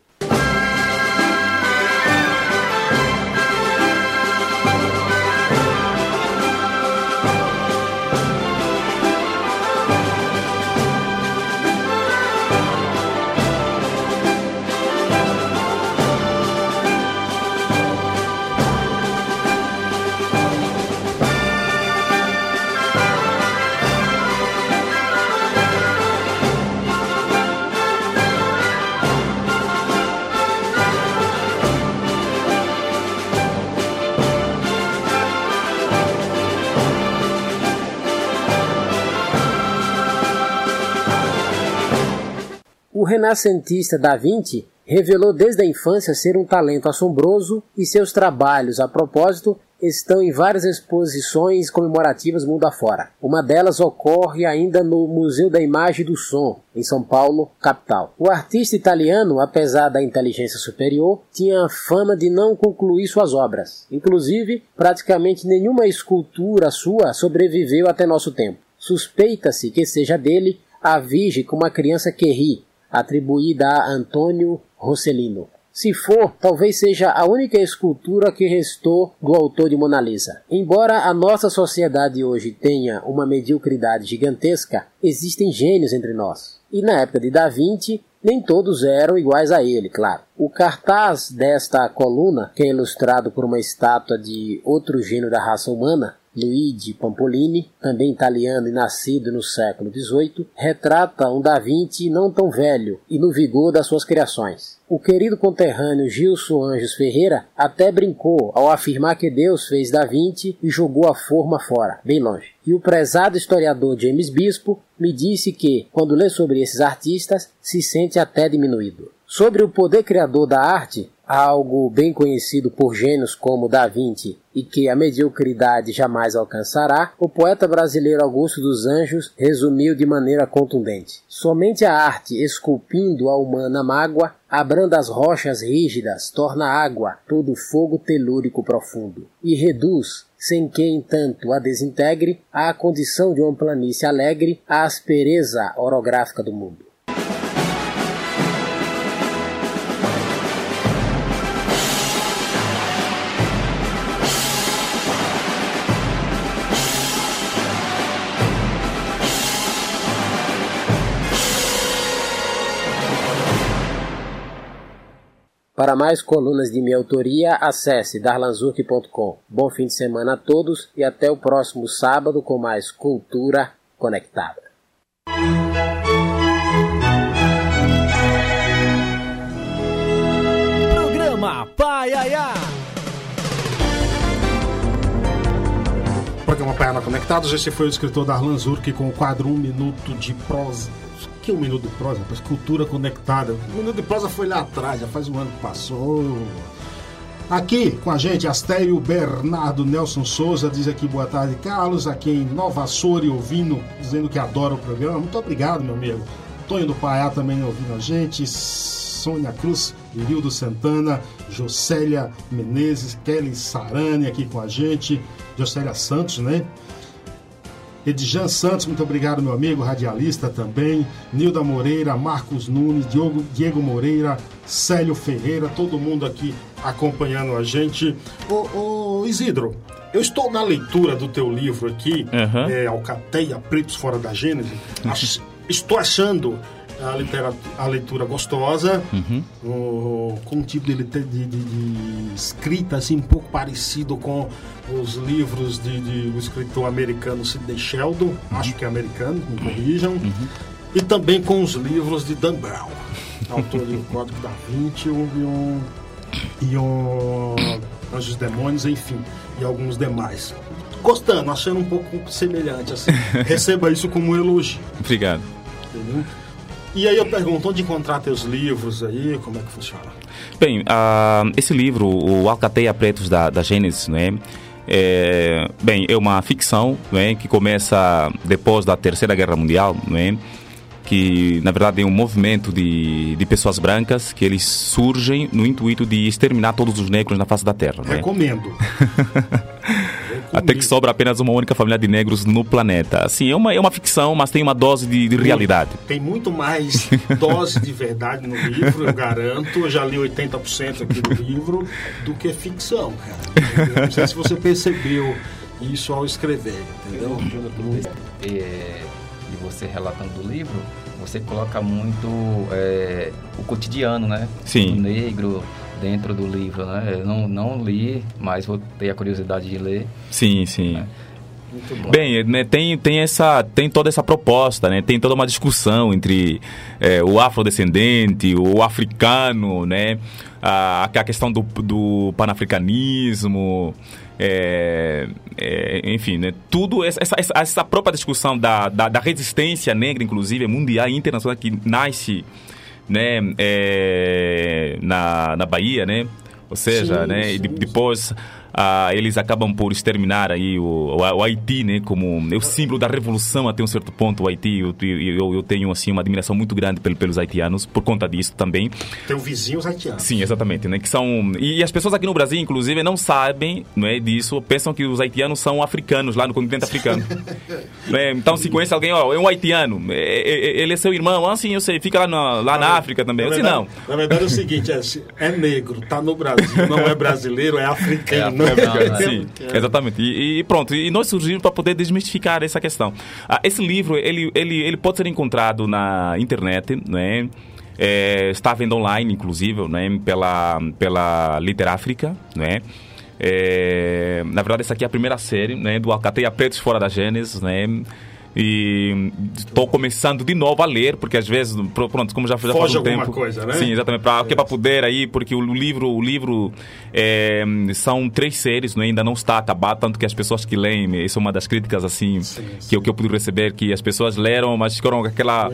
Renascentista Da Vinci revelou desde a infância ser um talento assombroso e seus trabalhos, a propósito, estão em várias exposições comemorativas mundo afora. Uma delas ocorre ainda no Museu da Imagem e do Som, em São Paulo, capital. O artista italiano, apesar da inteligência superior, tinha a fama de não concluir suas obras. Inclusive, praticamente nenhuma escultura sua sobreviveu até nosso tempo. Suspeita-se que seja dele a Virgem com uma criança que ri, atribuída a Antônio Rossellino. Se for, talvez seja a única escultura que restou do autor de Mona Lisa. Embora a nossa sociedade hoje tenha uma mediocridade gigantesca, existem gênios entre nós. E na época de Da Vinci, nem todos eram iguais a ele, claro. O cartaz desta coluna, que é ilustrado por uma estátua de outro gênio da raça humana, Luigi Pampolini, também italiano e nascido no século XVIII, retrata um Da Vinci não tão velho e no vigor das suas criações. O querido conterrâneo Gilson Anjos Ferreira até brincou ao afirmar que Deus fez Da Vinci e jogou a forma fora, bem longe. E o prezado historiador James Bispo me disse que, quando lê sobre esses artistas, se sente até diminuído. Sobre o poder criador da arte, algo bem conhecido por gênios como Da Vinci e que a mediocridade jamais alcançará, o poeta brasileiro Augusto dos Anjos resumiu de maneira contundente. Somente a arte, esculpindo a humana mágoa, abranda as rochas rígidas, torna água todo fogo telúrico profundo, e reduz, sem que, entanto, a desintegre, à condição de uma planície alegre, a aspereza orográfica do mundo. Para mais colunas de minha autoria, acesse darlanzurk.com. Bom fim de semana a todos e até o próximo sábado com mais Cultura Conectada. Programa Paiaiá. Programa Paiana Conectados, esse foi o escritor Darlan Zurk com o quadro Um Minuto de Prosa. Que um minuto de prosa? Rapaz, cultura conectada. Um minuto de prosa foi lá atrás, já faz um ano que passou. Aqui com a gente, Astério Bernardo Nelson Souza diz aqui boa tarde, Carlos, aqui em Nova Açores, ouvindo, dizendo que adora o programa. Muito obrigado, meu amigo. Tonho do Paiá também ouvindo a gente. Sônia Cruz, Irildo Santana, Jocélia Menezes, Kelly Sarani aqui com a gente, Jocélia Santos, né? Edjan Santos, muito obrigado, meu amigo, radialista também. Nilda Moreira, Marcos Nunes, Diogo, Diego Moreira, Célio Ferreira, todo mundo aqui acompanhando a gente. Ô, ô Isidro, eu estou na leitura do teu livro aqui, Aham. é, Alcateia, Pretos Fora da Gênese. Ach- estou achando a, litera- a leitura gostosa, o- com um tipo de, de- de- de escrita assim, um pouco parecido com os livros de, de- do escritor americano Sidney Sheldon, acho que é americano, me corrijam, e também com os livros de Dan Brown, autor do Código da Vinci e um, e um Anjos Demônios, enfim, e alguns demais. Gostando, achando um pouco semelhante, assim. Receba isso como um elogio. Obrigado. Entendeu? E aí eu pergunto, onde encontrar teus livros aí, como é que funciona? Bem, ah, esse livro, o Alcateia Pretos da, da Gênesis, né? É, bem, é uma ficção né, que começa depois da Terceira Guerra Mundial, né, que na verdade é um movimento de, de pessoas brancas que eles surgem no intuito de exterminar todos os negros na face da Terra. né? Recomendo. Até que sobra apenas uma única família de negros no planeta. Assim, é uma, é uma ficção, mas tem uma dose de, de realidade. Tem muito mais dose de verdade no livro, eu garanto. Eu já li 80% aqui do livro, do que ficção, cara. Eu não sei se você percebeu isso ao escrever, entendeu? é, de você relatando do livro, você coloca muito é, o cotidiano, né? Sim. Do negro dentro do livro, né? Eu não, não li, mas vou ter a curiosidade de ler. Sim, sim. Bom. Bem, né, tem, tem, essa, tem toda essa proposta, né? tem toda uma discussão entre é, o afrodescendente, o africano, né? a, a questão do, do panafricanismo, é, é, enfim, né? tudo essa, essa, essa própria discussão da, da, da resistência negra, inclusive mundial e internacional, que nasce né, é, na, na Bahia, né? Ou seja, Sim, né, e sim, depois ah, eles acabam por exterminar aí o, o, o Haiti, né, como é o símbolo da revolução até um certo ponto. O Haiti, eu, eu, eu tenho assim uma admiração muito grande pel- pelos haitianos por conta disso também. Tem o vizinho os haitianos. Sim, exatamente, né? Que são e, e as pessoas aqui no Brasil, inclusive, não sabem, não é disso, pensam que os haitianos são africanos lá no continente africano. Né? Então, se conhece alguém, ó, é um haitiano, é- é- ele é seu irmão, ah, sim, eu sei, fica lá na, lá na África também. Eu Na verdade, não. na verdade é o seguinte, é, é negro, tá no Brasil, não é brasileiro, é africano. É né? Sim, exatamente. E, e pronto, e nós surgimos para poder desmistificar essa questão. Ah, esse livro, ele, ele, ele pode ser encontrado na internet, né? É, está vendo online, inclusive, né? pela, pela Literáfrica, né? É, na verdade, essa aqui é a primeira série né? do Alcateia Pretos Fora da Gênesis, né? E estou começando de novo a ler, porque às vezes, pro- pronto, como já, já faz Foge um alguma tempo. coisa, né? Sim, exatamente. Que é para poder aí, porque o livro, o livro é, são três séries, né? ainda não está acabado, tanto que as pessoas que leem, isso é uma das críticas assim que, eu, que eu pude receber, que as pessoas leram, mas ficaram aquela.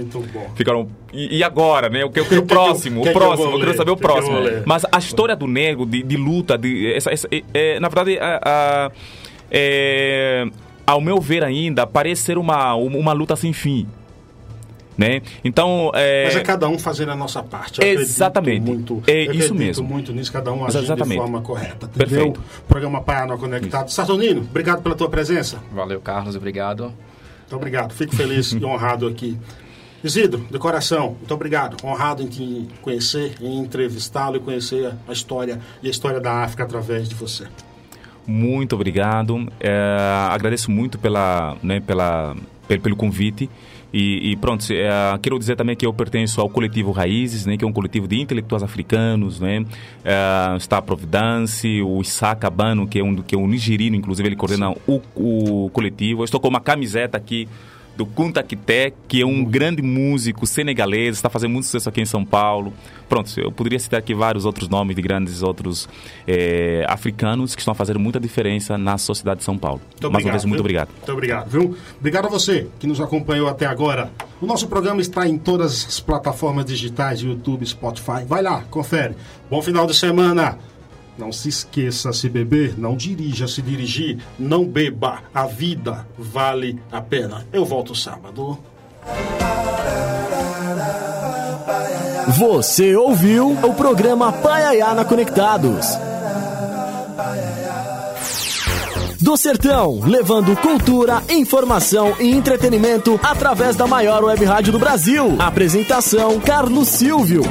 Ficaram. E, e agora, né? Eu quero o Que que eu- próximo, que o que eu próximo, eu quero saber o Que que próximo. Mas a história do nego, de, de luta, de, essa, essa- é, na verdade, a- a- é, ao meu ver ainda, parece ser uma, uma luta sem fim. Né? Então, é, Mas é cada um fazendo a nossa parte. Eu Exatamente. Muito, É eu isso mesmo. muito nisso, cada um Exa- agindo de exatamente. forma correta. Entendeu? Perfeito. Programa Paiano Conectado. Saturnino, obrigado pela tua presença. Valeu, Carlos, obrigado. Muito obrigado. Fico feliz e honrado aqui. Isidro, de coração, muito obrigado. Honrado em te conhecer, em entrevistá-lo e conhecer a história e a história da África através de você. Muito obrigado. É, agradeço muito pela, né, pela, pe- pelo convite. E, e pronto, é, quero dizer também que eu pertenço ao coletivo Raízes, né, que é um coletivo de intelectuais africanos. Né, É, está a Providence, o Isaac Abano, que é um, que é um nigeriano, inclusive ele coordena o, o coletivo. Eu estou com uma camiseta aqui do Kunta Kité, que é um grande músico senegalês, está fazendo muito sucesso aqui em São Paulo. Pronto, eu poderia citar aqui vários outros nomes de grandes outros eh, africanos que estão fazendo muita diferença na sociedade de São Paulo. Muito Mais uma vez, muito viu? obrigado. Muito obrigado, viu? Obrigado a você que nos acompanhou até agora. O nosso programa está em todas as plataformas digitais, YouTube, Spotify. Vai lá, confere. Bom final de semana. Não se esqueça, se beber, não dirija, se dirigir, não beba. A vida vale a pena. Eu volto sábado. Você ouviu o programa Paiaiana Conectados. Do Sertão, levando cultura, informação e entretenimento através da maior web rádio do Brasil. Apresentação: Carlos Silvio.